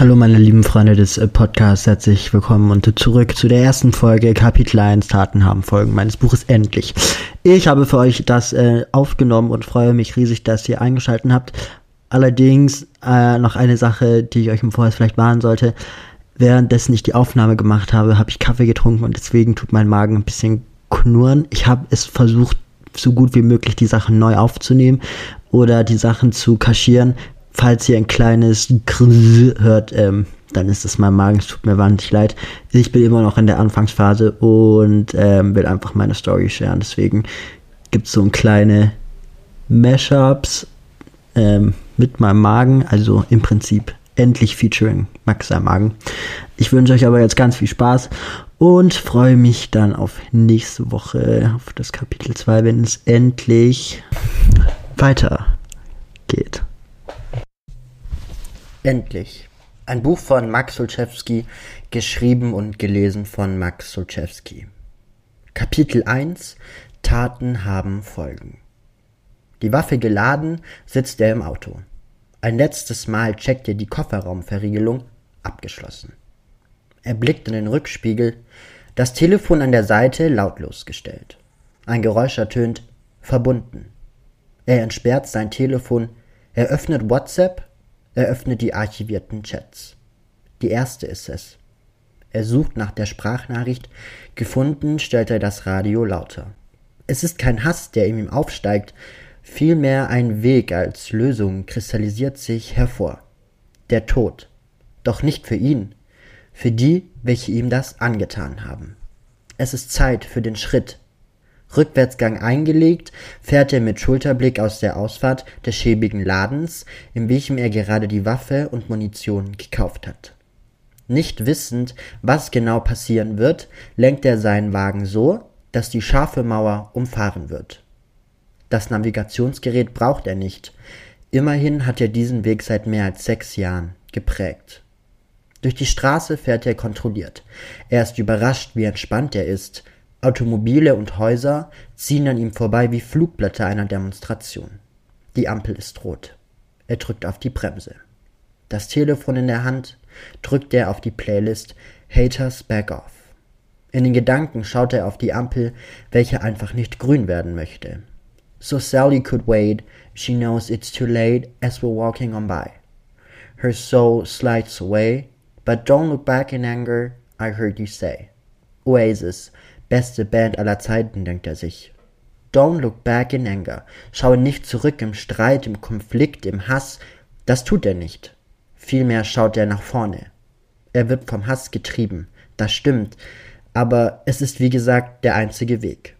Hallo meine lieben Freunde des äh, Podcasts, herzlich willkommen und zurück zu der ersten Folge Kapitel 1 Taten haben Folgen meines Buches endlich. Ich habe für euch das äh, aufgenommen und freue mich riesig, dass ihr eingeschaltet habt. Allerdings äh, noch eine Sache, die ich euch im Vorher vielleicht warnen sollte. Währenddessen ich die Aufnahme gemacht habe, habe ich Kaffee getrunken und deswegen tut mein Magen ein bisschen knurren. Ich habe es versucht, so gut wie möglich die Sachen neu aufzunehmen oder die Sachen zu kaschieren. Falls ihr ein kleines Grrr hört, ähm, dann ist es mein Magen, es tut mir wahnsinnig leid. Ich bin immer noch in der Anfangsphase und ähm, will einfach meine Story sharen. Deswegen gibt es so ein kleine Mashups ähm, mit meinem Magen, also im Prinzip endlich featuring Max sein Magen. Ich wünsche euch aber jetzt ganz viel Spaß und freue mich dann auf nächste Woche, auf das Kapitel 2, wenn es endlich weitergeht. Endlich. Ein Buch von Max Sulczewski, geschrieben und gelesen von Max Sulczewski. Kapitel 1 Taten haben Folgen. Die Waffe geladen, sitzt er im Auto. Ein letztes Mal checkt er die Kofferraumverriegelung, abgeschlossen. Er blickt in den Rückspiegel, das Telefon an der Seite lautlos gestellt. Ein Geräusch ertönt, verbunden. Er entsperrt sein Telefon, er öffnet WhatsApp, öffnet die archivierten Chats. Die erste ist es. Er sucht nach der Sprachnachricht, gefunden stellt er das Radio lauter. Es ist kein Hass, der in ihm aufsteigt, vielmehr ein Weg als Lösung kristallisiert sich hervor. Der Tod. Doch nicht für ihn, für die, welche ihm das angetan haben. Es ist Zeit für den Schritt. Rückwärtsgang eingelegt, fährt er mit Schulterblick aus der Ausfahrt des schäbigen Ladens, in welchem er gerade die Waffe und Munition gekauft hat. Nicht wissend, was genau passieren wird, lenkt er seinen Wagen so, dass die scharfe Mauer umfahren wird. Das Navigationsgerät braucht er nicht. Immerhin hat er diesen Weg seit mehr als sechs Jahren geprägt. Durch die Straße fährt er kontrolliert. Er ist überrascht, wie entspannt er ist. Automobile und Häuser ziehen an ihm vorbei wie Flugblätter einer Demonstration. Die Ampel ist rot. Er drückt auf die Bremse. Das Telefon in der Hand drückt er auf die Playlist Haters Back Off. In den Gedanken schaut er auf die Ampel, welche einfach nicht grün werden möchte. So Sally could wait, she knows it's too late as we're walking on by. Her soul slides away, But don't look back in anger, I heard you say. Oasis, beste Band aller Zeiten, denkt er sich. Don't look back in anger. Schaue nicht zurück im Streit, im Konflikt, im Hass. Das tut er nicht. Vielmehr schaut er nach vorne. Er wird vom Hass getrieben. Das stimmt. Aber es ist wie gesagt der einzige Weg.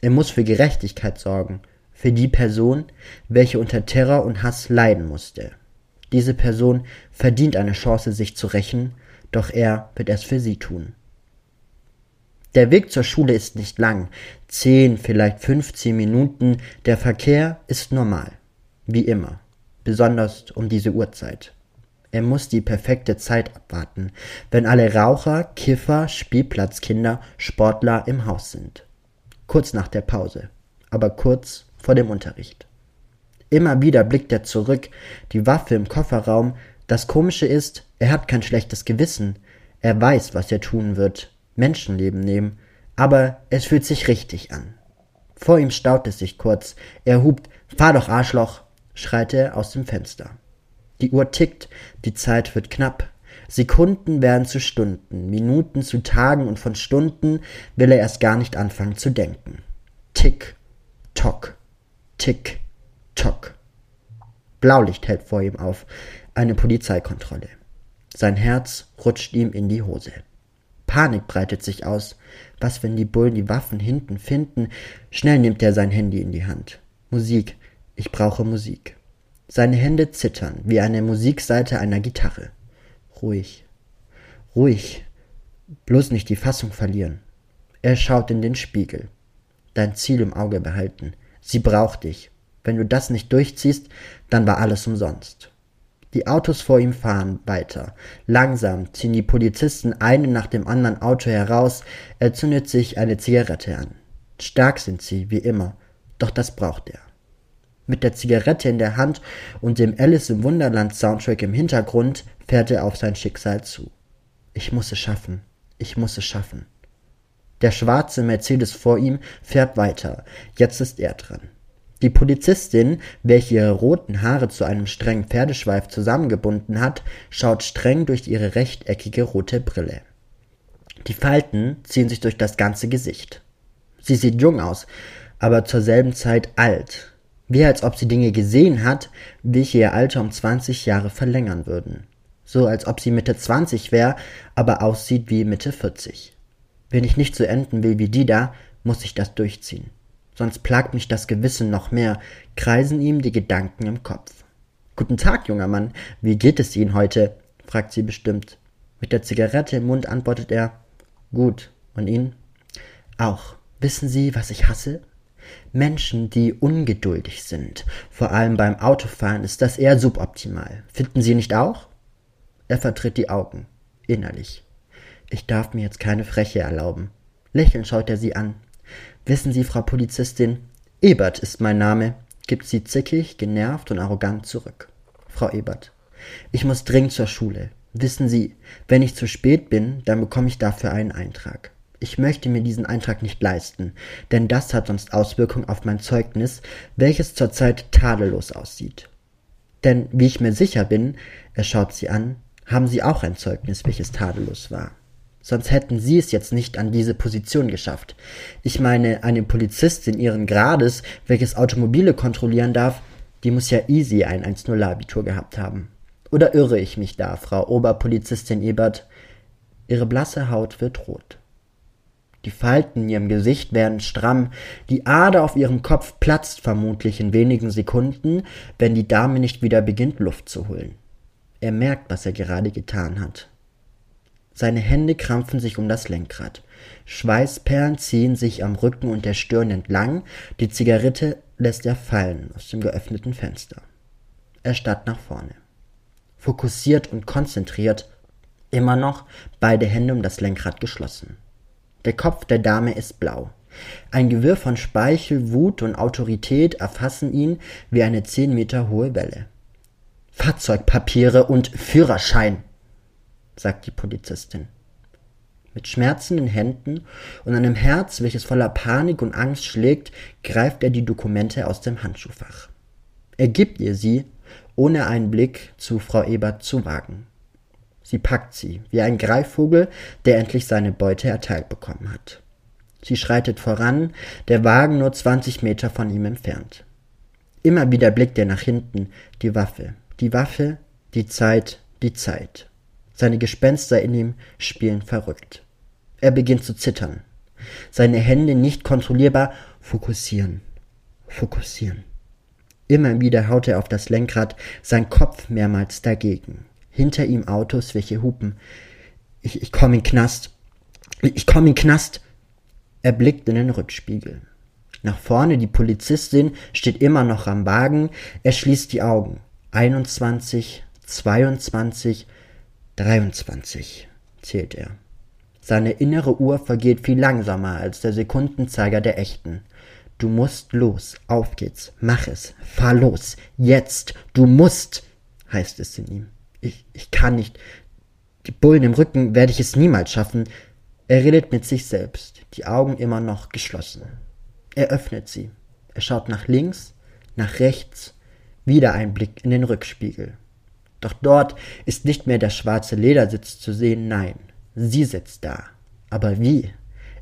Er muss für Gerechtigkeit sorgen. Für die Person, welche unter Terror und Hass leiden musste. Diese Person verdient eine Chance, sich zu rächen, doch er wird es für sie tun. Der Weg zur Schule ist nicht lang, zehn, vielleicht fünfzehn Minuten, der Verkehr ist normal, wie immer, besonders um diese Uhrzeit. Er muss die perfekte Zeit abwarten, wenn alle Raucher, Kiffer, Spielplatzkinder, Sportler im Haus sind. Kurz nach der Pause, aber kurz vor dem Unterricht. Immer wieder blickt er zurück, die Waffe im Kofferraum. Das Komische ist, er hat kein schlechtes Gewissen. Er weiß, was er tun wird. Menschenleben nehmen. Aber es fühlt sich richtig an. Vor ihm staut es sich kurz. Er hupt, fahr doch Arschloch, schreit er aus dem Fenster. Die Uhr tickt, die Zeit wird knapp. Sekunden werden zu Stunden, Minuten zu Tagen und von Stunden will er erst gar nicht anfangen zu denken. Tick, tock, tick, Tock. Blaulicht hält vor ihm auf. Eine Polizeikontrolle. Sein Herz rutscht ihm in die Hose. Panik breitet sich aus. Was, wenn die Bullen die Waffen hinten finden? Schnell nimmt er sein Handy in die Hand. Musik. Ich brauche Musik. Seine Hände zittern wie eine Musikseite einer Gitarre. Ruhig. Ruhig. Bloß nicht die Fassung verlieren. Er schaut in den Spiegel. Dein Ziel im Auge behalten. Sie braucht dich. Wenn du das nicht durchziehst, dann war alles umsonst. Die Autos vor ihm fahren weiter. Langsam ziehen die Polizisten einen nach dem anderen Auto heraus. Er zündet sich eine Zigarette an. Stark sind sie, wie immer, doch das braucht er. Mit der Zigarette in der Hand und dem Alice im Wunderland Soundtrack im Hintergrund fährt er auf sein Schicksal zu. Ich muss es schaffen. Ich muss es schaffen. Der schwarze Mercedes vor ihm fährt weiter. Jetzt ist er dran. Die Polizistin, welche ihre roten Haare zu einem strengen Pferdeschweif zusammengebunden hat, schaut streng durch ihre rechteckige rote Brille. Die Falten ziehen sich durch das ganze Gesicht. Sie sieht jung aus, aber zur selben Zeit alt, wie als ob sie Dinge gesehen hat, welche ihr Alter um 20 Jahre verlängern würden. So als ob sie Mitte 20 wäre, aber aussieht wie Mitte 40. Wenn ich nicht so enden will wie die da, muss ich das durchziehen. Sonst plagt mich das Gewissen noch mehr, kreisen ihm die Gedanken im Kopf. Guten Tag, junger Mann, wie geht es Ihnen heute? fragt sie bestimmt. Mit der Zigarette im Mund antwortet er, gut, und Ihnen? Auch. Wissen Sie, was ich hasse? Menschen, die ungeduldig sind. Vor allem beim Autofahren ist das eher suboptimal. Finden Sie nicht auch? Er vertritt die Augen, innerlich. Ich darf mir jetzt keine Freche erlauben. Lächelnd schaut er sie an. Wissen Sie, Frau Polizistin, Ebert ist mein Name, gibt sie zickig, genervt und arrogant zurück. Frau Ebert, ich muss dringend zur Schule. Wissen Sie, wenn ich zu spät bin, dann bekomme ich dafür einen Eintrag. Ich möchte mir diesen Eintrag nicht leisten, denn das hat sonst Auswirkungen auf mein Zeugnis, welches zurzeit tadellos aussieht. Denn wie ich mir sicher bin, er schaut sie an, haben Sie auch ein Zeugnis, welches tadellos war sonst hätten sie es jetzt nicht an diese Position geschafft. Ich meine, eine Polizistin ihren Grades, welches Automobile kontrollieren darf, die muss ja easy ein 1-0-Abitur gehabt haben. Oder irre ich mich da, Frau Oberpolizistin Ebert? Ihre blasse Haut wird rot. Die Falten in ihrem Gesicht werden stramm, die Ader auf ihrem Kopf platzt vermutlich in wenigen Sekunden, wenn die Dame nicht wieder beginnt, Luft zu holen. Er merkt, was er gerade getan hat. Seine Hände krampfen sich um das Lenkrad. Schweißperlen ziehen sich am Rücken und der Stirn entlang, die Zigarette lässt er fallen aus dem geöffneten Fenster. Er starrt nach vorne. Fokussiert und konzentriert, immer noch beide Hände um das Lenkrad geschlossen. Der Kopf der Dame ist blau. Ein Gewirr von Speichel, Wut und Autorität erfassen ihn wie eine zehn Meter hohe Welle. Fahrzeugpapiere und Führerschein, sagt die Polizistin. Mit schmerzenden Händen und einem Herz, welches voller Panik und Angst schlägt, greift er die Dokumente aus dem Handschuhfach. Er gibt ihr sie, ohne einen Blick zu Frau Ebert zu wagen. Sie packt sie, wie ein Greifvogel, der endlich seine Beute erteilt bekommen hat. Sie schreitet voran, der Wagen nur zwanzig Meter von ihm entfernt. Immer wieder blickt er nach hinten, die Waffe, die Waffe, die Zeit, die Zeit. Seine Gespenster in ihm spielen verrückt. Er beginnt zu zittern. Seine Hände nicht kontrollierbar fokussieren, fokussieren. Immer wieder haut er auf das Lenkrad, sein Kopf mehrmals dagegen. Hinter ihm Autos, welche hupen. Ich, ich komm in Knast. Ich, ich komm in Knast. Er blickt in den Rückspiegel. Nach vorne die Polizistin steht immer noch am Wagen. Er schließt die Augen. 21, 22, 23, zählt er. Seine innere Uhr vergeht viel langsamer als der Sekundenzeiger der echten. Du musst los, auf geht's, mach es, fahr los, jetzt, du musst, heißt es in ihm. Ich, ich kann nicht. Die Bullen im Rücken werde ich es niemals schaffen. Er redet mit sich selbst, die Augen immer noch geschlossen. Er öffnet sie. Er schaut nach links, nach rechts, wieder ein Blick in den Rückspiegel. Doch dort ist nicht mehr der schwarze Ledersitz zu sehen, nein, sie sitzt da. Aber wie?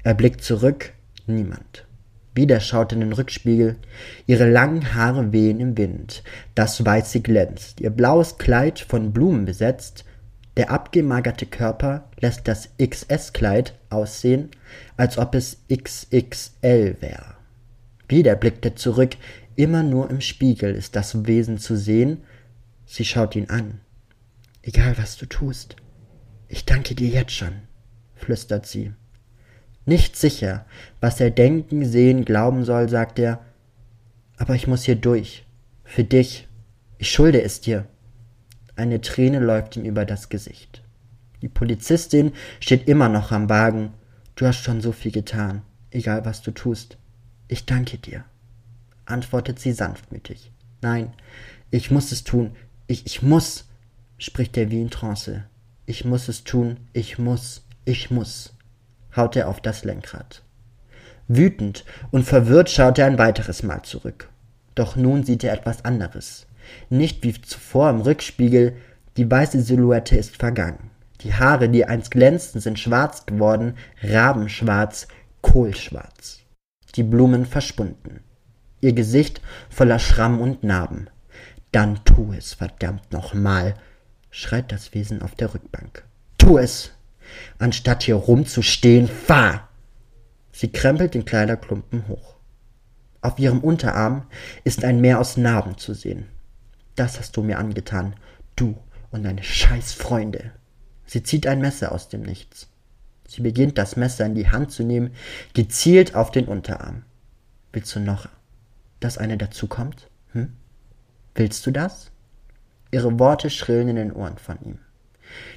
Er blickt zurück, niemand. Wieder schaut in den Rückspiegel. Ihre langen Haare wehen im Wind. Das Weiße glänzt. Ihr blaues Kleid von Blumen besetzt. Der abgemagerte Körper lässt das XS-Kleid aussehen, als ob es XXL wäre. Wieder blickt er zurück. Immer nur im Spiegel ist das Wesen zu sehen, Sie schaut ihn an. Egal was du tust, ich danke dir jetzt schon, flüstert sie. Nicht sicher, was er denken, sehen, glauben soll, sagt er, aber ich muss hier durch. Für dich. Ich schulde es dir. Eine Träne läuft ihm über das Gesicht. Die Polizistin steht immer noch am Wagen. Du hast schon so viel getan, egal was du tust. Ich danke dir, antwortet sie sanftmütig. Nein, ich muss es tun. Ich, ich muss, spricht er wie in Trance. Ich muss es tun, ich muss, ich muss, haut er auf das Lenkrad. Wütend und verwirrt schaut er ein weiteres Mal zurück. Doch nun sieht er etwas anderes. Nicht wie zuvor im Rückspiegel, die weiße Silhouette ist vergangen. Die Haare, die einst glänzten, sind schwarz geworden, rabenschwarz, kohlschwarz. Die Blumen verschwunden. Ihr Gesicht voller Schramm und Narben. Dann tu es, verdammt nochmal, schreit das Wesen auf der Rückbank. Tu es! Anstatt hier rumzustehen, fahr! Sie krempelt den Kleiderklumpen hoch. Auf ihrem Unterarm ist ein Meer aus Narben zu sehen. Das hast du mir angetan, du und deine scheiß Freunde. Sie zieht ein Messer aus dem Nichts. Sie beginnt das Messer in die Hand zu nehmen, gezielt auf den Unterarm. Willst du noch, dass eine dazukommt? Hm? Willst du das? Ihre Worte schrillen in den Ohren von ihm.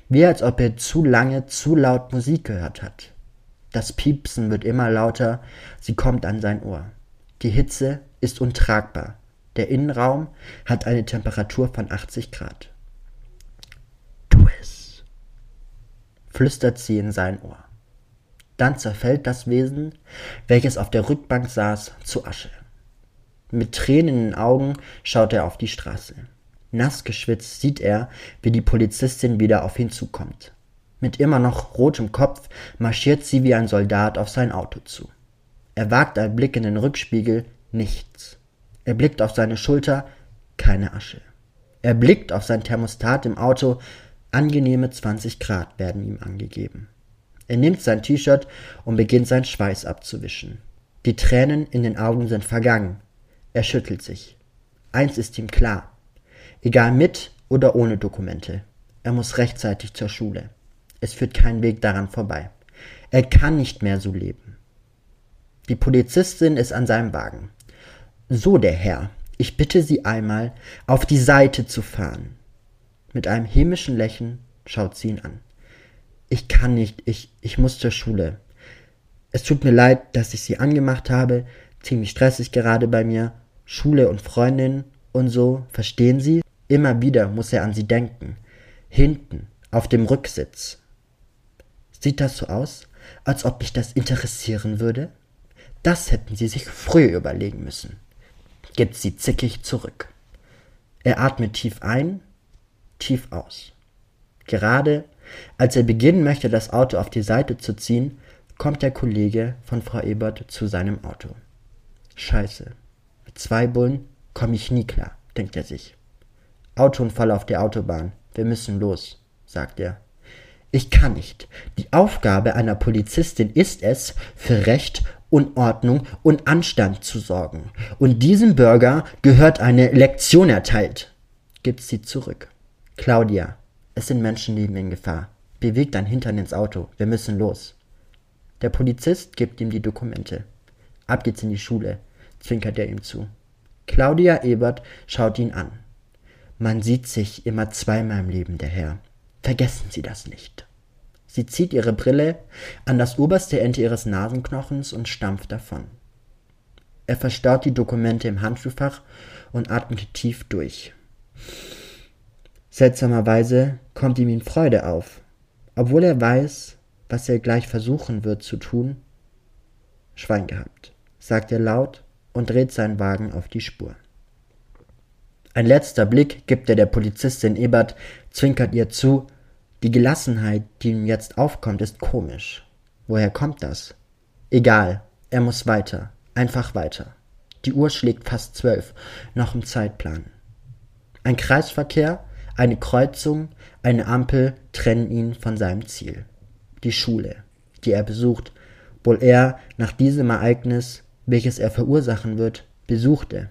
Wie als ob er zu lange, zu laut Musik gehört hat. Das Piepsen wird immer lauter, sie kommt an sein Ohr. Die Hitze ist untragbar. Der Innenraum hat eine Temperatur von 80 Grad. Tu es, flüstert sie in sein Ohr. Dann zerfällt das Wesen, welches auf der Rückbank saß, zu Asche. Mit Tränen in den Augen schaut er auf die Straße. Nass geschwitzt sieht er, wie die Polizistin wieder auf ihn zukommt. Mit immer noch rotem Kopf marschiert sie wie ein Soldat auf sein Auto zu. Er wagt einen Blick in den Rückspiegel, nichts. Er blickt auf seine Schulter, keine Asche. Er blickt auf sein Thermostat im Auto, angenehme 20 Grad werden ihm angegeben. Er nimmt sein T-Shirt und beginnt sein Schweiß abzuwischen. Die Tränen in den Augen sind vergangen. Er schüttelt sich. Eins ist ihm klar. Egal mit oder ohne Dokumente. Er muss rechtzeitig zur Schule. Es führt kein Weg daran vorbei. Er kann nicht mehr so leben. Die Polizistin ist an seinem Wagen. So, der Herr, ich bitte Sie einmal, auf die Seite zu fahren. Mit einem hämischen Lächeln schaut sie ihn an ich kann nicht, ich, ich muss zur Schule. Es tut mir leid, dass ich sie angemacht habe, ziemlich stressig gerade bei mir, Schule und Freundin und so, verstehen Sie? Immer wieder muss er an sie denken. Hinten, auf dem Rücksitz. Sieht das so aus, als ob mich das interessieren würde? Das hätten Sie sich früher überlegen müssen. Gibt sie zickig zurück. Er atmet tief ein, tief aus. Gerade als er beginnen möchte, das Auto auf die Seite zu ziehen, kommt der Kollege von Frau Ebert zu seinem Auto. Scheiße. Zwei Bullen komme ich nie klar, denkt er sich. Autounfall auf der Autobahn. Wir müssen los, sagt er. Ich kann nicht. Die Aufgabe einer Polizistin ist es, für Recht und Ordnung und Anstand zu sorgen. Und diesem Bürger gehört eine Lektion erteilt. Gibt sie zurück. Claudia, es sind Menschenleben in Gefahr. Beweg dein Hintern ins Auto. Wir müssen los. Der Polizist gibt ihm die Dokumente. Ab geht's in die Schule, zwinkert er ihm zu. Claudia Ebert schaut ihn an. Man sieht sich immer zweimal im Leben, der Herr. Vergessen Sie das nicht. Sie zieht ihre Brille an das oberste Ende ihres Nasenknochens und stampft davon. Er verstaut die Dokumente im Handschuhfach und atmet tief durch. Seltsamerweise kommt ihm in Freude auf, obwohl er weiß, was er gleich versuchen wird zu tun. Schwein gehabt, sagt er laut und dreht seinen Wagen auf die Spur. Ein letzter Blick gibt er der Polizistin Ebert, zwinkert ihr zu. Die Gelassenheit, die ihm jetzt aufkommt, ist komisch. Woher kommt das? Egal, er muss weiter, einfach weiter. Die Uhr schlägt fast zwölf, noch im Zeitplan. Ein Kreisverkehr eine Kreuzung, eine Ampel trennen ihn von seinem Ziel. Die Schule, die er besucht, wohl er nach diesem Ereignis, welches er verursachen wird, besuchte.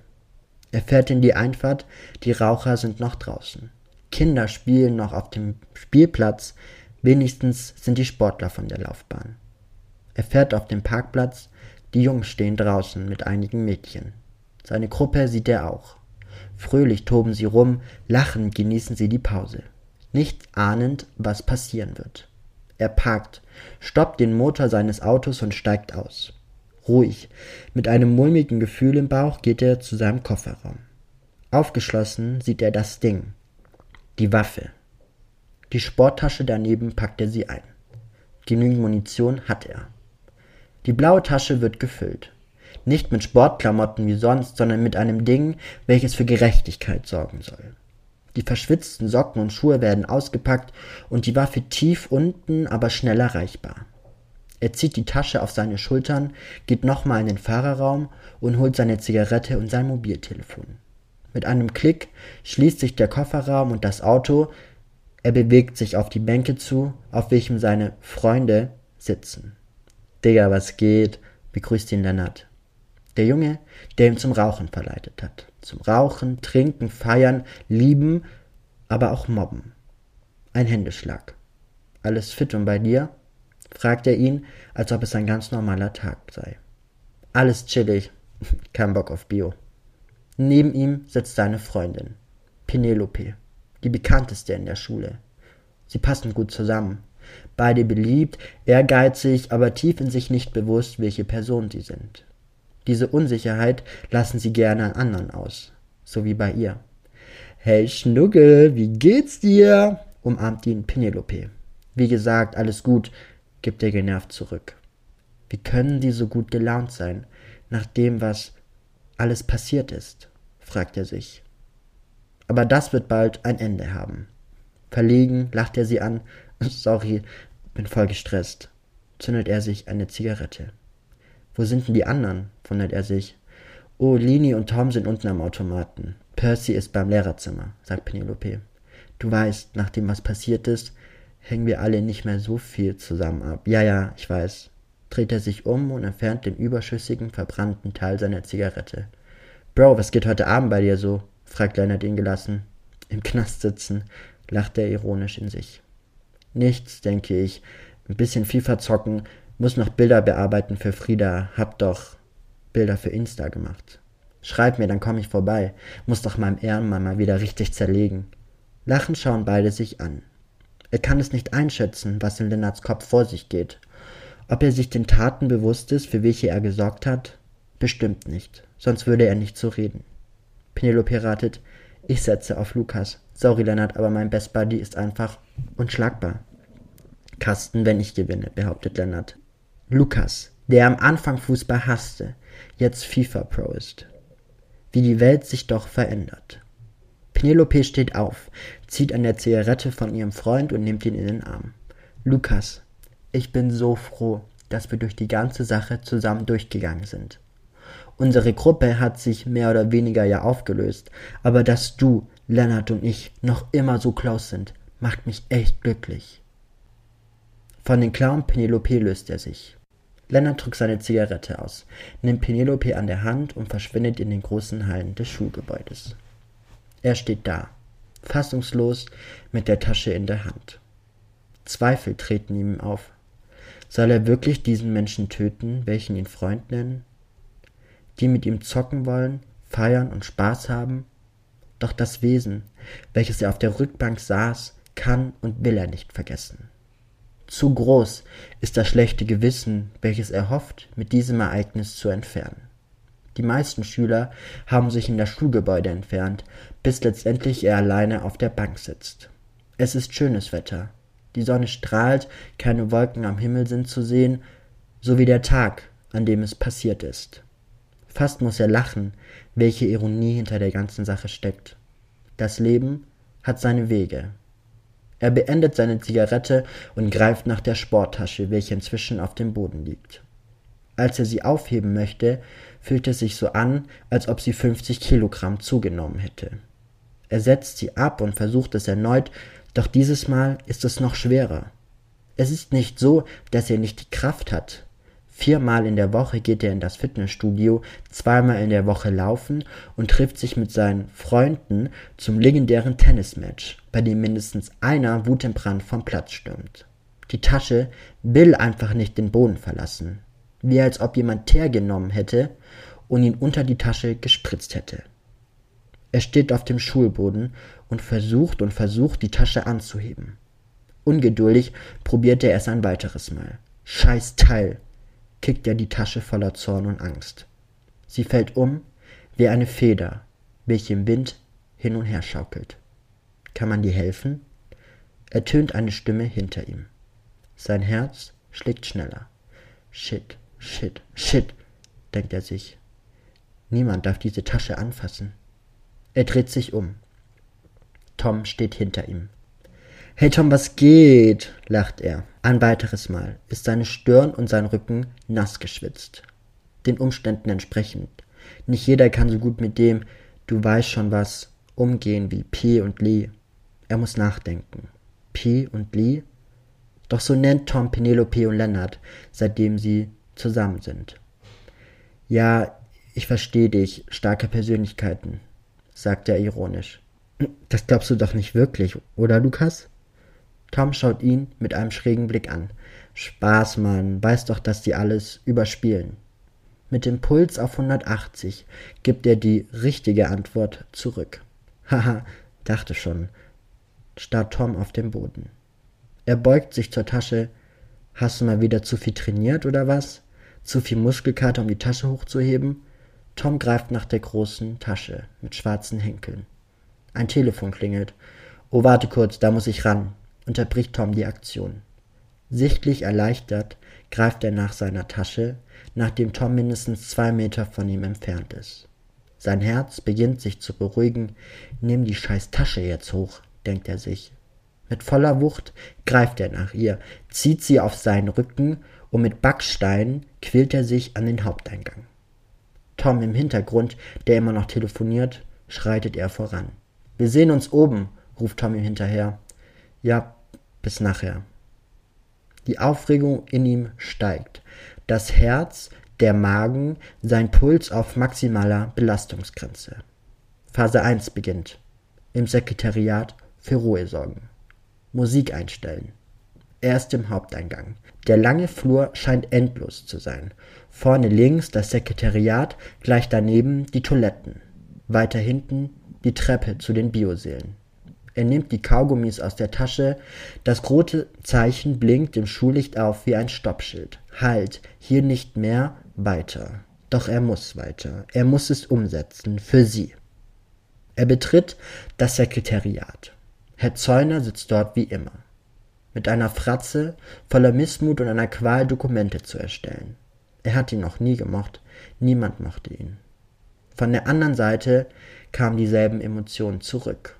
Er fährt in die Einfahrt, die Raucher sind noch draußen. Kinder spielen noch auf dem Spielplatz, wenigstens sind die Sportler von der Laufbahn. Er fährt auf den Parkplatz, die Jungs stehen draußen mit einigen Mädchen. Seine Gruppe sieht er auch. Fröhlich toben sie rum, lachend genießen sie die Pause, nicht ahnend, was passieren wird. Er parkt, stoppt den Motor seines Autos und steigt aus. Ruhig, mit einem mulmigen Gefühl im Bauch geht er zu seinem Kofferraum. Aufgeschlossen sieht er das Ding, die Waffe. Die Sporttasche daneben packt er sie ein. Genügend Munition hat er. Die blaue Tasche wird gefüllt. Nicht mit Sportklamotten wie sonst, sondern mit einem Ding, welches für Gerechtigkeit sorgen soll. Die verschwitzten Socken und Schuhe werden ausgepackt und die Waffe tief unten, aber schnell erreichbar. Er zieht die Tasche auf seine Schultern, geht nochmal in den Fahrerraum und holt seine Zigarette und sein Mobiltelefon. Mit einem Klick schließt sich der Kofferraum und das Auto. Er bewegt sich auf die Bänke zu, auf welchem seine Freunde sitzen. Digga, was geht? begrüßt ihn Lennart. Der Junge, der ihn zum Rauchen verleitet hat. Zum Rauchen, Trinken, Feiern, Lieben, aber auch Mobben. Ein Händeschlag. Alles fit und bei dir? Fragt er ihn, als ob es ein ganz normaler Tag sei. Alles chillig. Kein Bock auf Bio. Neben ihm sitzt seine Freundin, Penelope, die bekannteste in der Schule. Sie passen gut zusammen. Beide beliebt, ehrgeizig, aber tief in sich nicht bewusst, welche Person sie sind. Diese Unsicherheit lassen sie gerne an anderen aus, so wie bei ihr. Hey Schnuggel, wie geht's dir? umarmt ihn Penelope. Wie gesagt, alles gut, gibt er genervt zurück. Wie können die so gut gelaunt sein, nach dem, was alles passiert ist? fragt er sich. Aber das wird bald ein Ende haben. Verlegen lacht er sie an. Sorry, bin voll gestresst. Zündet er sich eine Zigarette. Wo sind denn die anderen? wundert er sich. Oh, Lini und Tom sind unten am Automaten. Percy ist beim Lehrerzimmer, sagt Penelope. Du weißt, nachdem was passiert ist, hängen wir alle nicht mehr so viel zusammen ab. Ja, ja, ich weiß. Dreht er sich um und entfernt den überschüssigen, verbrannten Teil seiner Zigarette. Bro, was geht heute Abend bei dir so? fragt Leonard ihn gelassen. Im Knast sitzen, lacht er ironisch in sich. Nichts, denke ich. Ein bisschen FIFA zocken, muss noch Bilder bearbeiten für Frieda, hab doch Bilder für Insta gemacht. Schreib mir, dann komm ich vorbei. Muss doch meinem Ehrenmann mal wieder richtig zerlegen. Lachend schauen beide sich an. Er kann es nicht einschätzen, was in Lennarts Kopf vor sich geht. Ob er sich den Taten bewusst ist, für welche er gesorgt hat? Bestimmt nicht, sonst würde er nicht so reden. Penelope ratet, ich setze auf Lukas. Sorry, Lennart, aber mein Best Buddy ist einfach unschlagbar. Kasten, wenn ich gewinne, behauptet Lennart. Lukas, der am Anfang Fußball hasste, jetzt FIFA Pro ist. Wie die Welt sich doch verändert. Penelope steht auf, zieht an der Zigarette von ihrem Freund und nimmt ihn in den Arm. Lukas, ich bin so froh, dass wir durch die ganze Sache zusammen durchgegangen sind. Unsere Gruppe hat sich mehr oder weniger ja aufgelöst, aber dass du, Lennart und ich noch immer so close sind, macht mich echt glücklich. Von den Clown Penelope löst er sich. Lennart drückt seine Zigarette aus, nimmt Penelope an der Hand und verschwindet in den großen Hallen des Schulgebäudes. Er steht da, fassungslos mit der Tasche in der Hand. Zweifel treten ihm auf. Soll er wirklich diesen Menschen töten, welchen ihn Freund nennen? Die mit ihm zocken wollen, feiern und Spaß haben? Doch das Wesen, welches er auf der Rückbank saß, kann und will er nicht vergessen. Zu groß ist das schlechte Gewissen, welches er hofft, mit diesem Ereignis zu entfernen. Die meisten Schüler haben sich in das Schulgebäude entfernt, bis letztendlich er alleine auf der Bank sitzt. Es ist schönes Wetter. Die Sonne strahlt, keine Wolken am Himmel sind zu sehen, so wie der Tag, an dem es passiert ist. Fast muss er lachen, welche Ironie hinter der ganzen Sache steckt. Das Leben hat seine Wege. Er beendet seine Zigarette und greift nach der Sporttasche, welche inzwischen auf dem Boden liegt. Als er sie aufheben möchte, fühlt es sich so an, als ob sie 50 Kilogramm zugenommen hätte. Er setzt sie ab und versucht es erneut, doch dieses Mal ist es noch schwerer. Es ist nicht so, dass er nicht die Kraft hat. Viermal in der Woche geht er in das Fitnessstudio, zweimal in der Woche laufen und trifft sich mit seinen Freunden zum legendären Tennismatch, bei dem mindestens einer wutentbrannt vom Platz stürmt. Die Tasche will einfach nicht den Boden verlassen wie als ob jemand Teer genommen hätte und ihn unter die Tasche gespritzt hätte. Er steht auf dem Schulboden und versucht und versucht, die Tasche anzuheben. Ungeduldig probiert er es ein weiteres Mal. Scheiß Teil! kickt er die Tasche voller Zorn und Angst. Sie fällt um wie eine Feder, welche im Wind hin und her schaukelt. Kann man dir helfen? ertönt eine Stimme hinter ihm. Sein Herz schlägt schneller. Shit, shit, shit, denkt er sich. Niemand darf diese Tasche anfassen. Er dreht sich um. Tom steht hinter ihm. Hey Tom, was geht? lacht er. Ein weiteres Mal ist seine Stirn und sein Rücken nass geschwitzt. Den Umständen entsprechend. Nicht jeder kann so gut mit dem, du weißt schon was, umgehen wie P und Lee. Er muss nachdenken. P und Lee? Doch so nennt Tom Penelope und Leonard, seitdem sie zusammen sind. Ja, ich verstehe dich, starke Persönlichkeiten, sagt er ironisch. Das glaubst du doch nicht wirklich, oder Lukas? Tom schaut ihn mit einem schrägen Blick an. Spaß, Mann, weiß doch, dass die alles überspielen. Mit dem Puls auf 180 gibt er die richtige Antwort zurück. Haha, dachte schon, starrt Tom auf dem Boden. Er beugt sich zur Tasche. Hast du mal wieder zu viel trainiert oder was? Zu viel Muskelkater, um die Tasche hochzuheben? Tom greift nach der großen Tasche mit schwarzen Henkeln. Ein Telefon klingelt. Oh, warte kurz, da muss ich ran, unterbricht Tom die Aktion. Sichtlich erleichtert greift er nach seiner Tasche, nachdem Tom mindestens zwei Meter von ihm entfernt ist. Sein Herz beginnt sich zu beruhigen. Nimm die scheiß Tasche jetzt hoch, denkt er sich. Mit voller Wucht greift er nach ihr, zieht sie auf seinen Rücken und mit Backsteinen quält er sich an den Haupteingang. Tom im Hintergrund, der immer noch telefoniert, schreitet er voran. Wir sehen uns oben, ruft Tom ihm hinterher. Ja, bis nachher. Die Aufregung in ihm steigt. Das Herz, der Magen, sein Puls auf maximaler Belastungsgrenze. Phase 1 beginnt. Im Sekretariat für Ruhe sorgen. Musik einstellen. Erst im Haupteingang. Der lange Flur scheint endlos zu sein. Vorne links das Sekretariat, gleich daneben die Toiletten. Weiter hinten die Treppe zu den Bioseelen. Er nimmt die Kaugummis aus der Tasche. Das rote Zeichen blinkt im Schullicht auf wie ein Stoppschild. Halt, hier nicht mehr, weiter. Doch er muss weiter. Er muss es umsetzen, für sie. Er betritt das Sekretariat. Herr Zeuner sitzt dort wie immer. Mit einer Fratze, voller Missmut und einer Qual, Dokumente zu erstellen. Er hat ihn noch nie gemocht. Niemand mochte ihn. Von der anderen Seite kamen dieselben Emotionen zurück.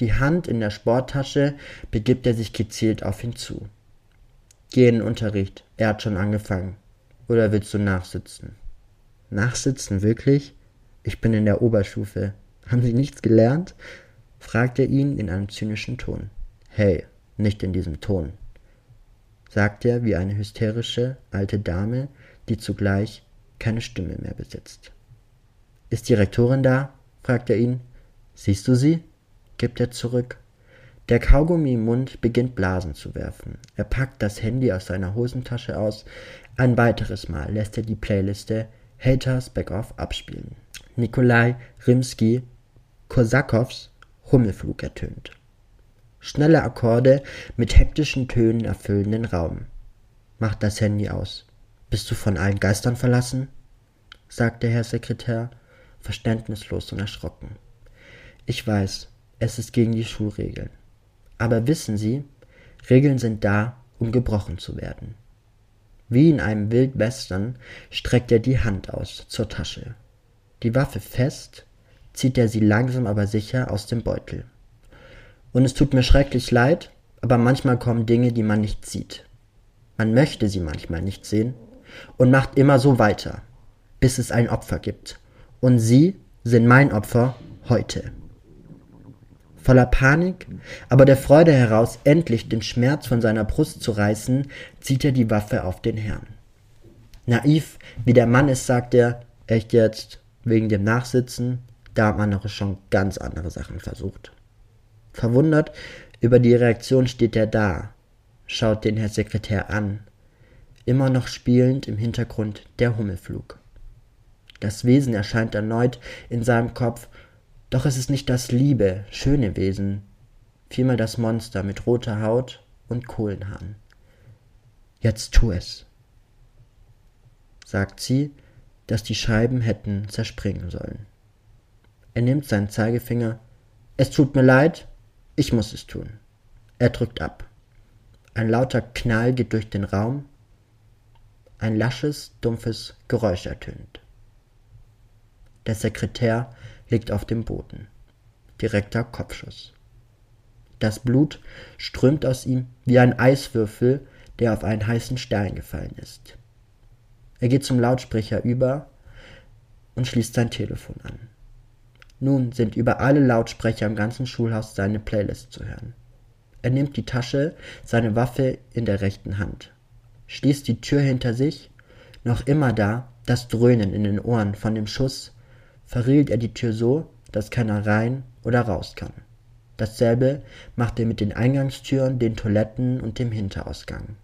Die Hand in der Sporttasche begibt er sich gezielt auf ihn zu. Geh in den Unterricht, er hat schon angefangen. Oder willst du nachsitzen? Nachsitzen, wirklich? Ich bin in der Oberstufe. Haben Sie nichts gelernt? fragt er ihn in einem zynischen Ton. Hey, nicht in diesem Ton, sagt er wie eine hysterische alte Dame, die zugleich keine Stimme mehr besitzt. Ist die Rektorin da? fragt er ihn. Siehst du sie? gibt er zurück. Der Kaugummi im Mund beginnt Blasen zu werfen. Er packt das Handy aus seiner Hosentasche aus. Ein weiteres Mal lässt er die Playliste Haters Back Off abspielen. Nikolai Rimsky Korsakows Hummelflug ertönt. Schnelle Akkorde mit hektischen Tönen erfüllen den Raum. Macht das Handy aus. Bist du von allen Geistern verlassen? sagt der Herr Sekretär, verständnislos und erschrocken. Ich weiß, es ist gegen die Schulregeln. Aber wissen Sie, Regeln sind da, um gebrochen zu werden. Wie in einem Wildwestern streckt er die Hand aus zur Tasche. Die Waffe fest, zieht er sie langsam aber sicher aus dem Beutel. Und es tut mir schrecklich leid, aber manchmal kommen Dinge, die man nicht sieht. Man möchte sie manchmal nicht sehen und macht immer so weiter, bis es ein Opfer gibt. Und Sie sind mein Opfer heute. Voller Panik, aber der Freude heraus, endlich den Schmerz von seiner Brust zu reißen, zieht er die Waffe auf den Herrn. Naiv, wie der Mann ist, sagt er, echt jetzt, wegen dem Nachsitzen, da haben andere schon ganz andere Sachen versucht. Verwundert über die Reaktion steht er da, schaut den Herr Sekretär an, immer noch spielend im Hintergrund der Hummelflug. Das Wesen erscheint erneut in seinem Kopf, doch es ist nicht das liebe, schöne Wesen, vielmehr das Monster mit roter Haut und Kohlenhaaren. Jetzt tu es, sagt sie, dass die Scheiben hätten zerspringen sollen. Er nimmt seinen Zeigefinger. Es tut mir leid, ich muss es tun. Er drückt ab. Ein lauter Knall geht durch den Raum. Ein lasches, dumpfes Geräusch ertönt. Der Sekretär liegt auf dem Boden. Direkter Kopfschuss. Das Blut strömt aus ihm wie ein Eiswürfel, der auf einen heißen Stein gefallen ist. Er geht zum Lautsprecher über und schließt sein Telefon an. Nun sind über alle Lautsprecher im ganzen Schulhaus seine Playlist zu hören. Er nimmt die Tasche, seine Waffe in der rechten Hand, schließt die Tür hinter sich, noch immer da, das Dröhnen in den Ohren von dem Schuss, verriegelt er die Tür so, dass keiner rein oder raus kann. Dasselbe macht er mit den Eingangstüren, den Toiletten und dem Hinterausgang.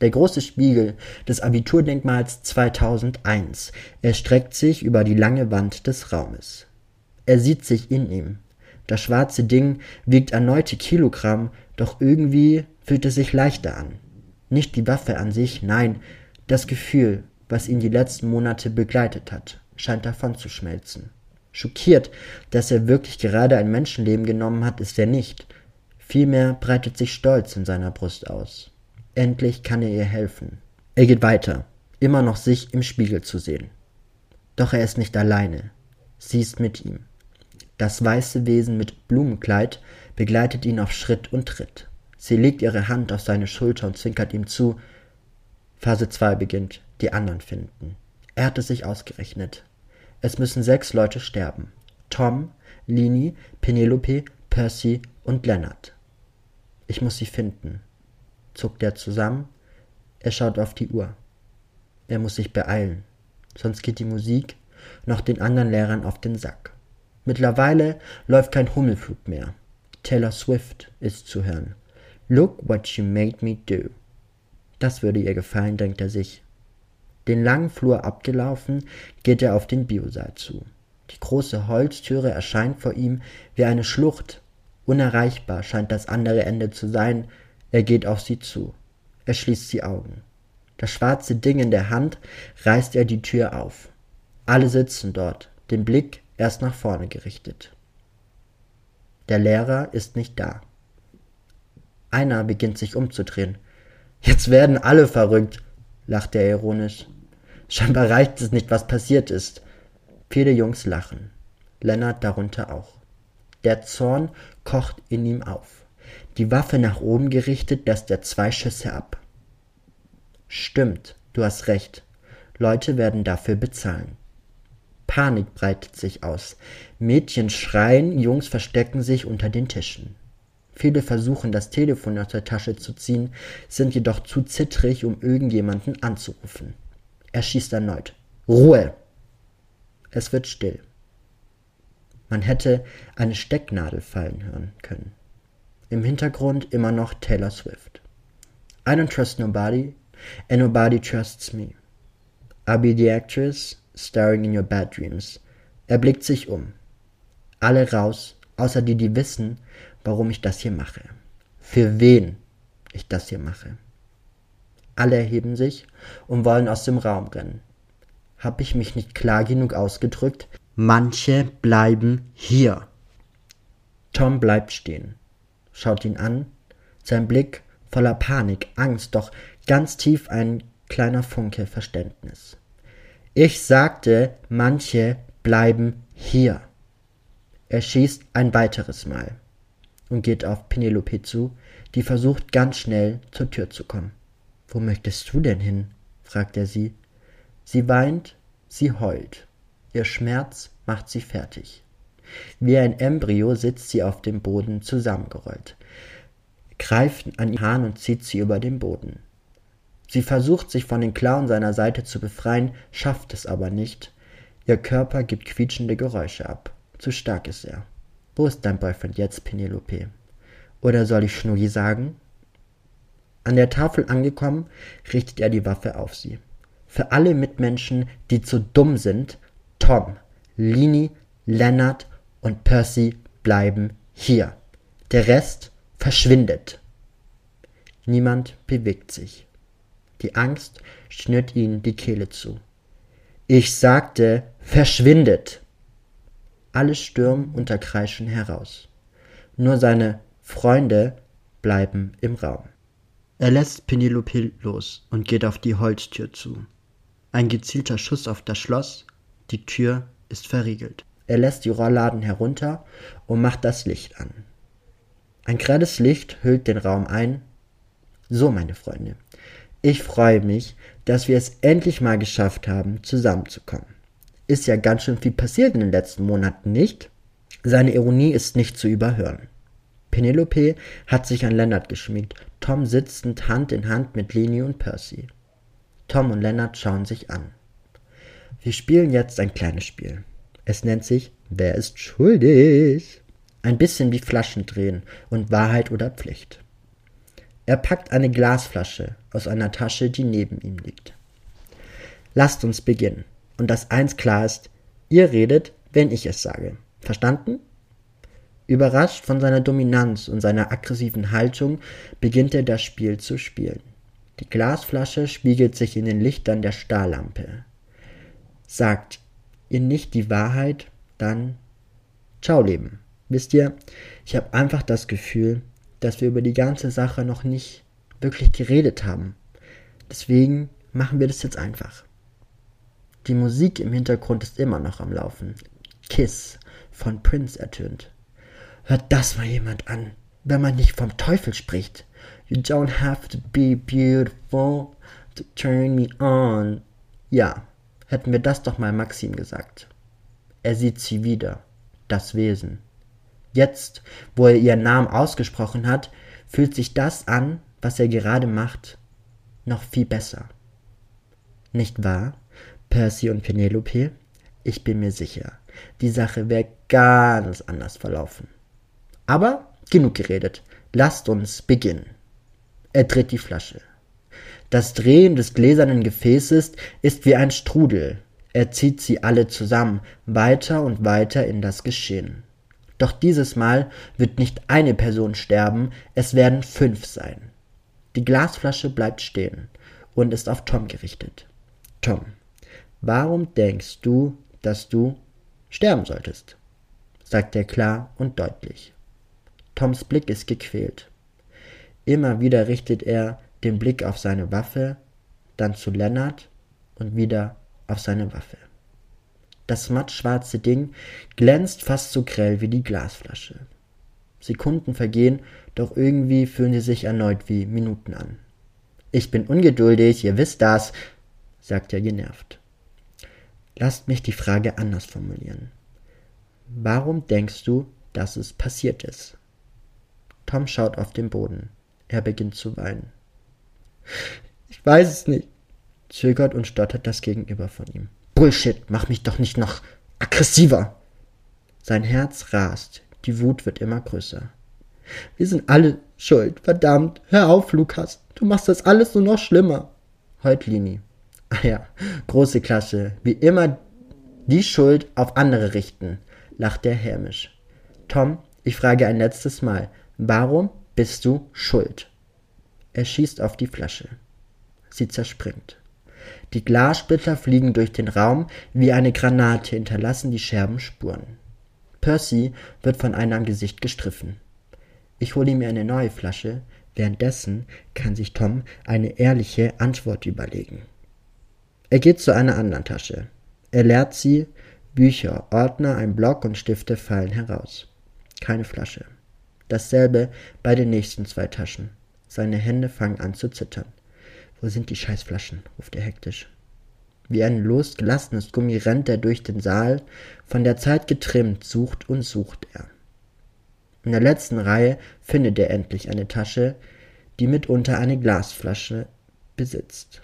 Der große Spiegel des Abiturdenkmals 2001 erstreckt sich über die lange Wand des Raumes. Er sieht sich in ihm. Das schwarze Ding wiegt erneute Kilogramm, doch irgendwie fühlt es sich leichter an. Nicht die Waffe an sich, nein, das Gefühl, was ihn die letzten Monate begleitet hat, scheint davon zu schmelzen. Schockiert, dass er wirklich gerade ein Menschenleben genommen hat, ist er nicht. Vielmehr breitet sich Stolz in seiner Brust aus. Endlich kann er ihr helfen. Er geht weiter, immer noch sich im Spiegel zu sehen. Doch er ist nicht alleine. Sie ist mit ihm. Das weiße Wesen mit Blumenkleid begleitet ihn auf Schritt und Tritt. Sie legt ihre Hand auf seine Schulter und zwinkert ihm zu. Phase 2 beginnt. Die anderen finden. Er hat es sich ausgerechnet. Es müssen sechs Leute sterben. Tom, Lini, Penelope, Percy und Leonard. Ich muss sie finden. Zuckt er zusammen. Er schaut auf die Uhr. Er muss sich beeilen. Sonst geht die Musik noch den anderen Lehrern auf den Sack. Mittlerweile läuft kein Hummelflug mehr. Taylor Swift ist zu hören. Look what you made me do. Das würde ihr gefallen, denkt er sich. Den langen Flur abgelaufen, geht er auf den Biosaal zu. Die große Holztüre erscheint vor ihm wie eine Schlucht. Unerreichbar scheint das andere Ende zu sein. Er geht auf sie zu. Er schließt die Augen. Das schwarze Ding in der Hand reißt er die Tür auf. Alle sitzen dort, den Blick erst nach vorne gerichtet. Der Lehrer ist nicht da. Einer beginnt sich umzudrehen. Jetzt werden alle verrückt, lacht er ironisch. Scheinbar reicht es nicht, was passiert ist. Viele Jungs lachen. Lennart darunter auch. Der Zorn kocht in ihm auf. Die Waffe nach oben gerichtet, lässt er zwei Schüsse ab. Stimmt, du hast recht. Leute werden dafür bezahlen. Panik breitet sich aus. Mädchen schreien, Jungs verstecken sich unter den Tischen. Viele versuchen, das Telefon aus der Tasche zu ziehen, sind jedoch zu zittrig, um irgendjemanden anzurufen. Er schießt erneut. Ruhe! Es wird still. Man hätte eine Stecknadel fallen hören können. Im Hintergrund immer noch Taylor Swift. I don't trust nobody, and nobody trusts me. I'll be the actress starring in your bad dreams. Er blickt sich um. Alle raus, außer die, die wissen, warum ich das hier mache. Für wen ich das hier mache. Alle erheben sich und wollen aus dem Raum rennen. Hab ich mich nicht klar genug ausgedrückt? Manche bleiben hier. Tom bleibt stehen, schaut ihn an, sein Blick voller Panik, Angst, doch ganz tief ein kleiner Funke Verständnis. Ich sagte, manche bleiben hier. Er schießt ein weiteres Mal und geht auf Penelope zu, die versucht ganz schnell zur Tür zu kommen. Wo möchtest du denn hin? fragt er sie. Sie weint, sie heult. Ihr Schmerz macht sie fertig. Wie ein Embryo sitzt sie auf dem Boden zusammengerollt, greift an ihren Haaren und zieht sie über den Boden. Sie versucht sich von den Klauen seiner Seite zu befreien, schafft es aber nicht. Ihr Körper gibt quietschende Geräusche ab. Zu stark ist er. Wo ist dein Boyfriend jetzt, Penelope? Oder soll ich Schnuggi sagen? An der Tafel angekommen, richtet er die Waffe auf sie. Für alle Mitmenschen, die zu dumm sind, Tom, Lini, Leonard und Percy bleiben hier. Der Rest verschwindet. Niemand bewegt sich. Die Angst schnürt ihnen die Kehle zu. Ich sagte, verschwindet. Alle stürmen unter Kreischen heraus. Nur seine Freunde bleiben im Raum. Er lässt Penelope los und geht auf die Holztür zu. Ein gezielter Schuss auf das Schloss, die Tür ist verriegelt. Er lässt die Rollladen herunter und macht das Licht an. Ein grelles Licht hüllt den Raum ein. So, meine Freunde, ich freue mich, dass wir es endlich mal geschafft haben, zusammenzukommen. Ist ja ganz schön viel passiert in den letzten Monaten, nicht? Seine Ironie ist nicht zu überhören. Penelope hat sich an Leonard geschmiegt. Tom sitzend Hand in Hand mit Leni und Percy. Tom und Leonard schauen sich an. Wir spielen jetzt ein kleines Spiel. Es nennt sich Wer ist schuldig? Ein bisschen wie Flaschen drehen und Wahrheit oder Pflicht. Er packt eine Glasflasche aus einer Tasche, die neben ihm liegt. Lasst uns beginnen. Und dass eins klar ist, ihr redet, wenn ich es sage. Verstanden? Überrascht von seiner Dominanz und seiner aggressiven Haltung beginnt er das Spiel zu spielen. Die Glasflasche spiegelt sich in den Lichtern der Stahllampe. Sagt ihr nicht die Wahrheit, dann ciao Leben. Wisst ihr, ich habe einfach das Gefühl, dass wir über die ganze Sache noch nicht wirklich geredet haben. Deswegen machen wir das jetzt einfach. Die Musik im Hintergrund ist immer noch am Laufen. Kiss von Prince ertönt. Hört das mal jemand an, wenn man nicht vom Teufel spricht. You don't have to be beautiful to turn me on. Ja, hätten wir das doch mal Maxim gesagt. Er sieht sie wieder, das Wesen. Jetzt, wo er ihren Namen ausgesprochen hat, fühlt sich das an, was er gerade macht, noch viel besser. Nicht wahr, Percy und Penelope? Ich bin mir sicher, die Sache wäre ganz anders verlaufen. Aber genug geredet. Lasst uns beginnen. Er dreht die Flasche. Das Drehen des gläsernen Gefäßes ist wie ein Strudel. Er zieht sie alle zusammen, weiter und weiter in das Geschehen. Doch dieses Mal wird nicht eine Person sterben, es werden fünf sein. Die Glasflasche bleibt stehen und ist auf Tom gerichtet. Tom, warum denkst du, dass du sterben solltest? sagt er klar und deutlich. Toms Blick ist gequält. Immer wieder richtet er den Blick auf seine Waffe, dann zu Lennart und wieder auf seine Waffe. Das mattschwarze Ding glänzt fast so grell wie die Glasflasche. Sekunden vergehen, doch irgendwie fühlen sie sich erneut wie Minuten an. Ich bin ungeduldig, ihr wisst das, sagt er genervt. Lasst mich die Frage anders formulieren. Warum denkst du, dass es passiert ist? Tom schaut auf den Boden. Er beginnt zu weinen. Ich weiß es nicht, zögert und stottert das Gegenüber von ihm. Bullshit, mach mich doch nicht noch aggressiver. Sein Herz rast, die Wut wird immer größer. Wir sind alle schuld, verdammt. Hör auf, Lukas, du machst das alles nur noch schlimmer. Heut Lini. Ah ja, große Klasse. Wie immer die Schuld auf andere richten, lacht er hämisch. Tom, ich frage ein letztes Mal, Warum bist du schuld? Er schießt auf die Flasche. Sie zerspringt. Die Glassplitter fliegen durch den Raum wie eine Granate, hinterlassen die Scherben Spuren. Percy wird von einer am Gesicht gestriffen. Ich hole mir eine neue Flasche, währenddessen kann sich Tom eine ehrliche Antwort überlegen. Er geht zu einer anderen Tasche. Er leert sie, Bücher, Ordner, ein Block und Stifte fallen heraus. Keine Flasche. Dasselbe bei den nächsten zwei Taschen. Seine Hände fangen an zu zittern. Wo sind die Scheißflaschen? ruft er hektisch. Wie ein losgelassenes Gummi rennt er durch den Saal, von der Zeit getrimmt, sucht und sucht er. In der letzten Reihe findet er endlich eine Tasche, die mitunter eine Glasflasche besitzt.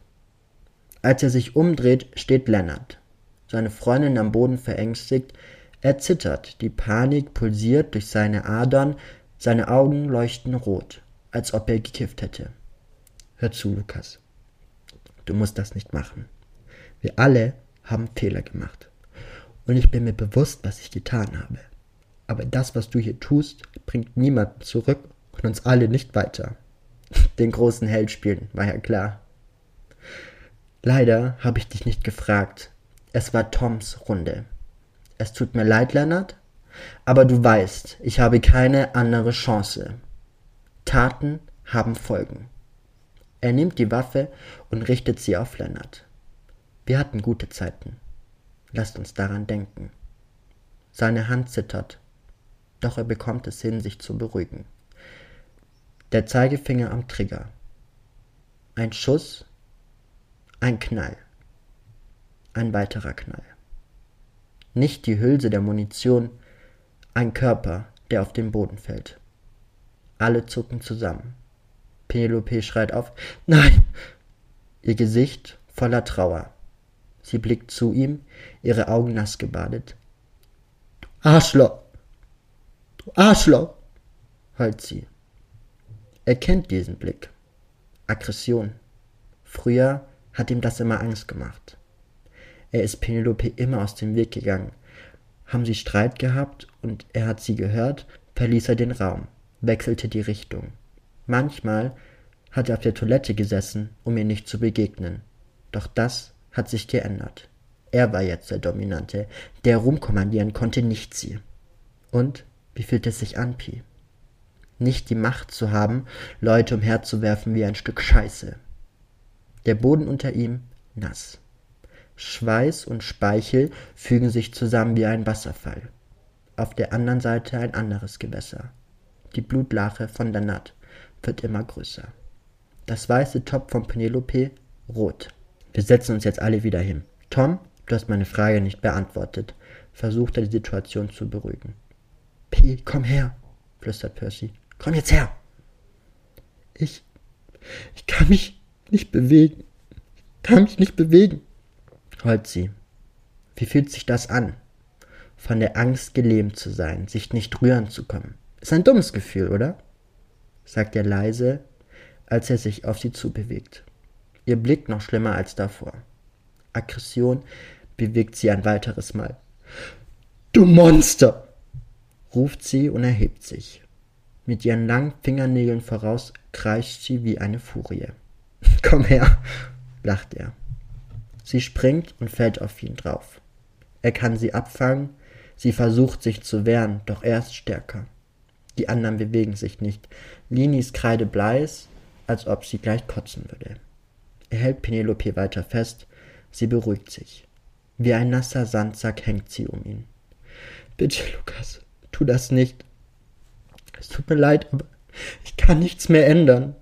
Als er sich umdreht, steht Lennart, seine Freundin am Boden verängstigt, er zittert, die Panik pulsiert durch seine Adern, seine Augen leuchten rot, als ob er gekifft hätte. Hör zu, Lukas. Du musst das nicht machen. Wir alle haben Fehler gemacht. Und ich bin mir bewusst, was ich getan habe. Aber das, was du hier tust, bringt niemanden zurück und uns alle nicht weiter. Den großen Held spielen, war ja klar. Leider habe ich dich nicht gefragt. Es war Toms Runde. Es tut mir leid, Leonard, aber du weißt, ich habe keine andere Chance. Taten haben Folgen. Er nimmt die Waffe und richtet sie auf Lennart. Wir hatten gute Zeiten. Lasst uns daran denken. Seine Hand zittert, doch er bekommt es hin, sich zu beruhigen. Der Zeigefinger am Trigger. Ein Schuss, ein Knall, ein weiterer Knall. Nicht die Hülse der Munition, ein Körper, der auf den Boden fällt. Alle zucken zusammen. Penelope schreit auf, Nein! Ihr Gesicht voller Trauer. Sie blickt zu ihm, ihre Augen nass gebadet. Du Arschloch! Du Arschloch! heult sie. Er kennt diesen Blick. Aggression. Früher hat ihm das immer Angst gemacht. Er ist Penelope immer aus dem Weg gegangen. Haben sie Streit gehabt und er hat sie gehört, verließ er den Raum, wechselte die Richtung. Manchmal hat er auf der Toilette gesessen, um ihr nicht zu begegnen. Doch das hat sich geändert. Er war jetzt der Dominante, der rumkommandieren konnte, nicht sie. Und wie fühlt es sich an, Pi? Nicht die Macht zu haben, Leute umherzuwerfen wie ein Stück Scheiße. Der Boden unter ihm nass. Schweiß und Speichel fügen sich zusammen wie ein Wasserfall. Auf der anderen Seite ein anderes Gewässer. Die Blutlache von der Natt wird immer größer. Das weiße Top von Penelope rot. Wir setzen uns jetzt alle wieder hin. Tom, du hast meine Frage nicht beantwortet, versucht er die Situation zu beruhigen. P, komm her, flüstert Percy. Komm jetzt her. Ich. Ich kann mich nicht bewegen. Ich kann mich nicht bewegen. Heult sie. Wie fühlt sich das an? Von der Angst gelähmt zu sein, sich nicht rühren zu können. Ist ein dummes Gefühl, oder? sagt er leise, als er sich auf sie zubewegt ihr Blick noch schlimmer als davor. Aggression bewegt sie ein weiteres Mal. Du Monster! ruft sie und erhebt sich. Mit ihren langen Fingernägeln voraus kreischt sie wie eine Furie. Komm her, lacht er. Sie springt und fällt auf ihn drauf. Er kann sie abfangen, sie versucht sich zu wehren, doch er ist stärker. Die anderen bewegen sich nicht. Linis Kreide bleis, als ob sie gleich kotzen würde. Er hält Penelope weiter fest, sie beruhigt sich. Wie ein nasser Sandsack hängt sie um ihn. Bitte, Lukas, tu das nicht. Es tut mir leid, aber ich kann nichts mehr ändern.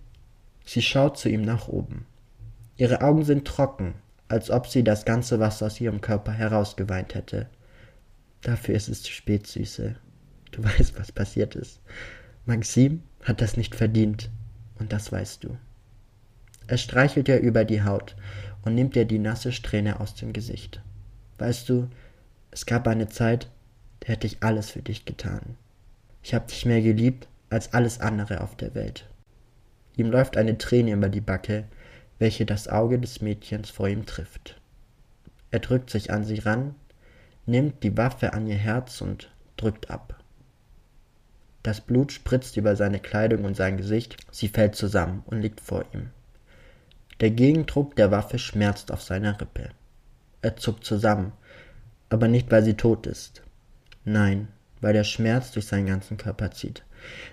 Sie schaut zu ihm nach oben. Ihre Augen sind trocken, als ob sie das ganze Wasser aus ihrem Körper herausgeweint hätte. Dafür ist es zu spät, Süße. Du weißt, was passiert ist. Maxim hat das nicht verdient, und das weißt du. Er streichelt ihr über die Haut und nimmt ihr die nasse Strähne aus dem Gesicht. Weißt du, es gab eine Zeit, da hätte ich alles für dich getan. Ich hab dich mehr geliebt als alles andere auf der Welt. Ihm läuft eine Träne über die Backe, welche das Auge des Mädchens vor ihm trifft. Er drückt sich an sie ran, nimmt die Waffe an ihr Herz und drückt ab. Das Blut spritzt über seine Kleidung und sein Gesicht, sie fällt zusammen und liegt vor ihm. Der Gegendruck der Waffe schmerzt auf seiner Rippe. Er zuckt zusammen, aber nicht, weil sie tot ist. Nein, weil der Schmerz durch seinen ganzen Körper zieht.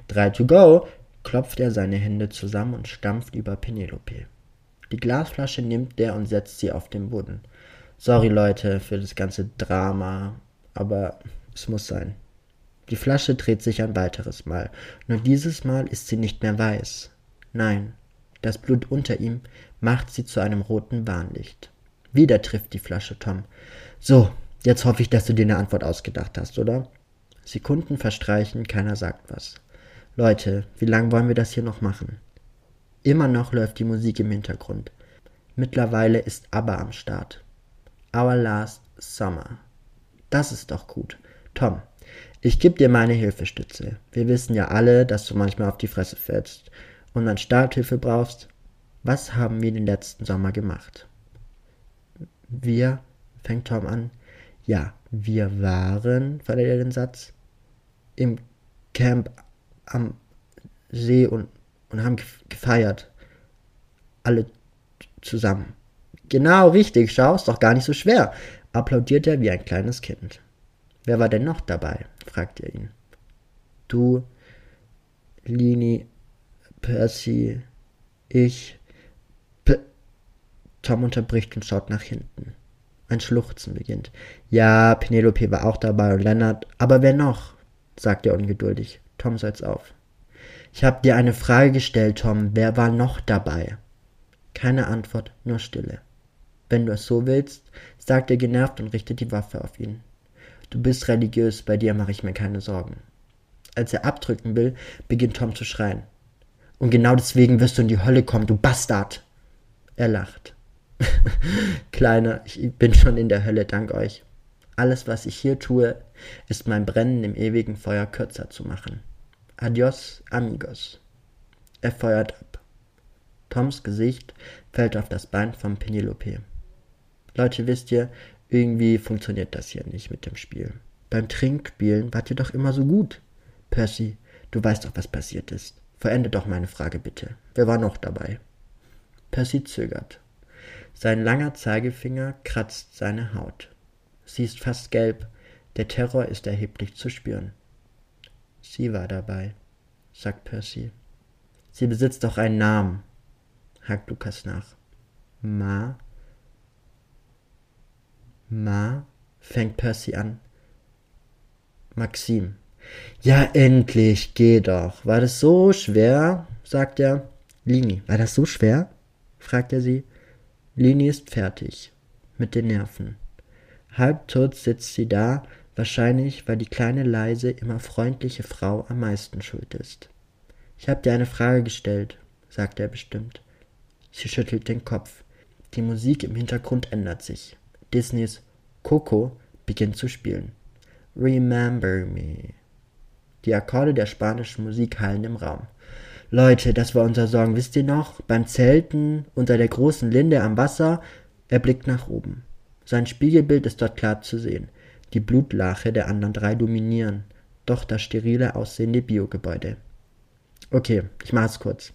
Drei to go, klopft er seine Hände zusammen und stampft über Penelope. Die Glasflasche nimmt er und setzt sie auf den Boden. Sorry Leute für das ganze Drama, aber es muss sein. Die Flasche dreht sich ein weiteres Mal, nur dieses Mal ist sie nicht mehr weiß. Nein, das Blut unter ihm macht sie zu einem roten Warnlicht. Wieder trifft die Flasche Tom. So, jetzt hoffe ich, dass du dir eine Antwort ausgedacht hast, oder? Sekunden verstreichen, keiner sagt was. Leute, wie lange wollen wir das hier noch machen? Immer noch läuft die Musik im Hintergrund. Mittlerweile ist ABBA am Start. Our Last Summer. Das ist doch gut. Tom, ich geb dir meine Hilfestütze. Wir wissen ja alle, dass du manchmal auf die Fresse fällst und dann Starthilfe brauchst, was haben wir den letzten Sommer gemacht? Wir, fängt Tom an, ja, wir waren, verliert er den Satz, im Camp am See und, und haben gefeiert. Alle zusammen. Genau, richtig, schau, ist doch gar nicht so schwer, applaudiert er wie ein kleines Kind. Wer war denn noch dabei? fragt er ihn. Du, Lini, Percy, ich. P Tom unterbricht und schaut nach hinten. Ein Schluchzen beginnt. Ja, Penelope war auch dabei und Lennart. Aber wer noch? sagt er ungeduldig. Tom seit's auf. Ich hab dir eine Frage gestellt, Tom. Wer war noch dabei? Keine Antwort, nur Stille. Wenn du es so willst, sagt er genervt und richtet die Waffe auf ihn. Du bist religiös, bei dir mache ich mir keine Sorgen. Als er abdrücken will, beginnt Tom zu schreien. Und genau deswegen wirst du in die Hölle kommen, du Bastard. Er lacht. Kleiner, ich bin schon in der Hölle, dank euch. Alles, was ich hier tue, ist mein Brennen im ewigen Feuer kürzer zu machen. Adios, amigos. Er feuert ab. Toms Gesicht fällt auf das Bein von Penelope. Leute, wisst ihr, irgendwie funktioniert das hier nicht mit dem Spiel. Beim Trinkspielen wart ihr doch immer so gut. Percy, du weißt doch, was passiert ist. Verende doch meine Frage bitte. Wer war noch dabei? Percy zögert. Sein langer Zeigefinger kratzt seine Haut. Sie ist fast gelb. Der Terror ist erheblich zu spüren. Sie war dabei, sagt Percy. Sie besitzt doch einen Namen, hakt Lukas nach. Ma? Ma? fängt Percy an. Maxim, ja, endlich, geh doch. War das so schwer? sagt er. Lini, war das so schwer? fragt er sie. Lini ist fertig. Mit den Nerven. Halbtot sitzt sie da, wahrscheinlich, weil die kleine leise, immer freundliche Frau am meisten schuld ist. Ich hab dir eine Frage gestellt, sagt er bestimmt. Sie schüttelt den Kopf. Die Musik im Hintergrund ändert sich. Disneys Coco beginnt zu spielen. Remember me. Die Akkorde der spanischen Musik hallen im Raum. Leute, das war unser Song, wisst ihr noch? Beim Zelten unter der großen Linde am Wasser. Er blickt nach oben. Sein Spiegelbild ist dort klar zu sehen. Die Blutlache der anderen drei dominieren, doch das sterile aussehende Biogebäude. Okay, ich mach's kurz.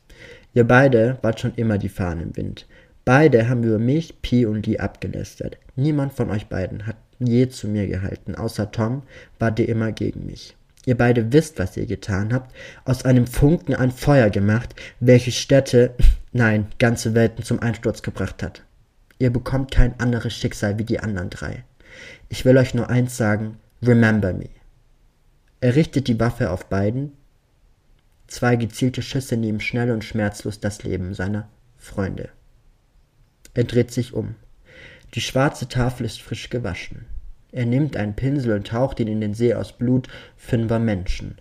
Ihr beide wart schon immer die Fahnen im Wind. Beide haben über mich, Pi und Lee abgelästert. Niemand von euch beiden hat je zu mir gehalten, außer Tom wart ihr immer gegen mich. Ihr beide wisst, was ihr getan habt, aus einem Funken ein Feuer gemacht, welches Städte, nein, ganze Welten zum Einsturz gebracht hat. Ihr bekommt kein anderes Schicksal wie die anderen drei. Ich will euch nur eins sagen, remember me. Er richtet die Waffe auf beiden. Zwei gezielte Schüsse nehmen schnell und schmerzlos das Leben seiner Freunde. Er dreht sich um. Die schwarze Tafel ist frisch gewaschen. Er nimmt einen Pinsel und taucht ihn in den See aus Blut fünfer Menschen.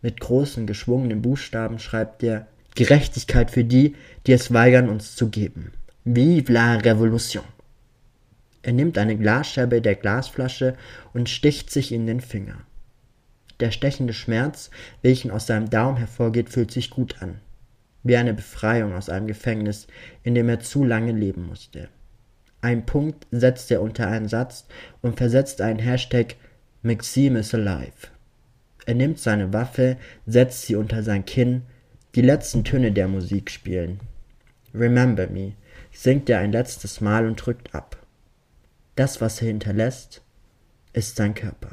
Mit großen, geschwungenen Buchstaben schreibt er Gerechtigkeit für die, die es weigern, uns zu geben. Vive la Revolution! Er nimmt eine Glasscherbe der Glasflasche und sticht sich in den Finger. Der stechende Schmerz, welchen aus seinem Daumen hervorgeht, fühlt sich gut an. Wie eine Befreiung aus einem Gefängnis, in dem er zu lange leben musste. Ein Punkt setzt er unter einen Satz und versetzt einen Hashtag Maxime is alive. Er nimmt seine Waffe, setzt sie unter sein Kinn, die letzten Töne der Musik spielen. Remember me, singt er ein letztes Mal und drückt ab. Das, was er hinterlässt, ist sein Körper.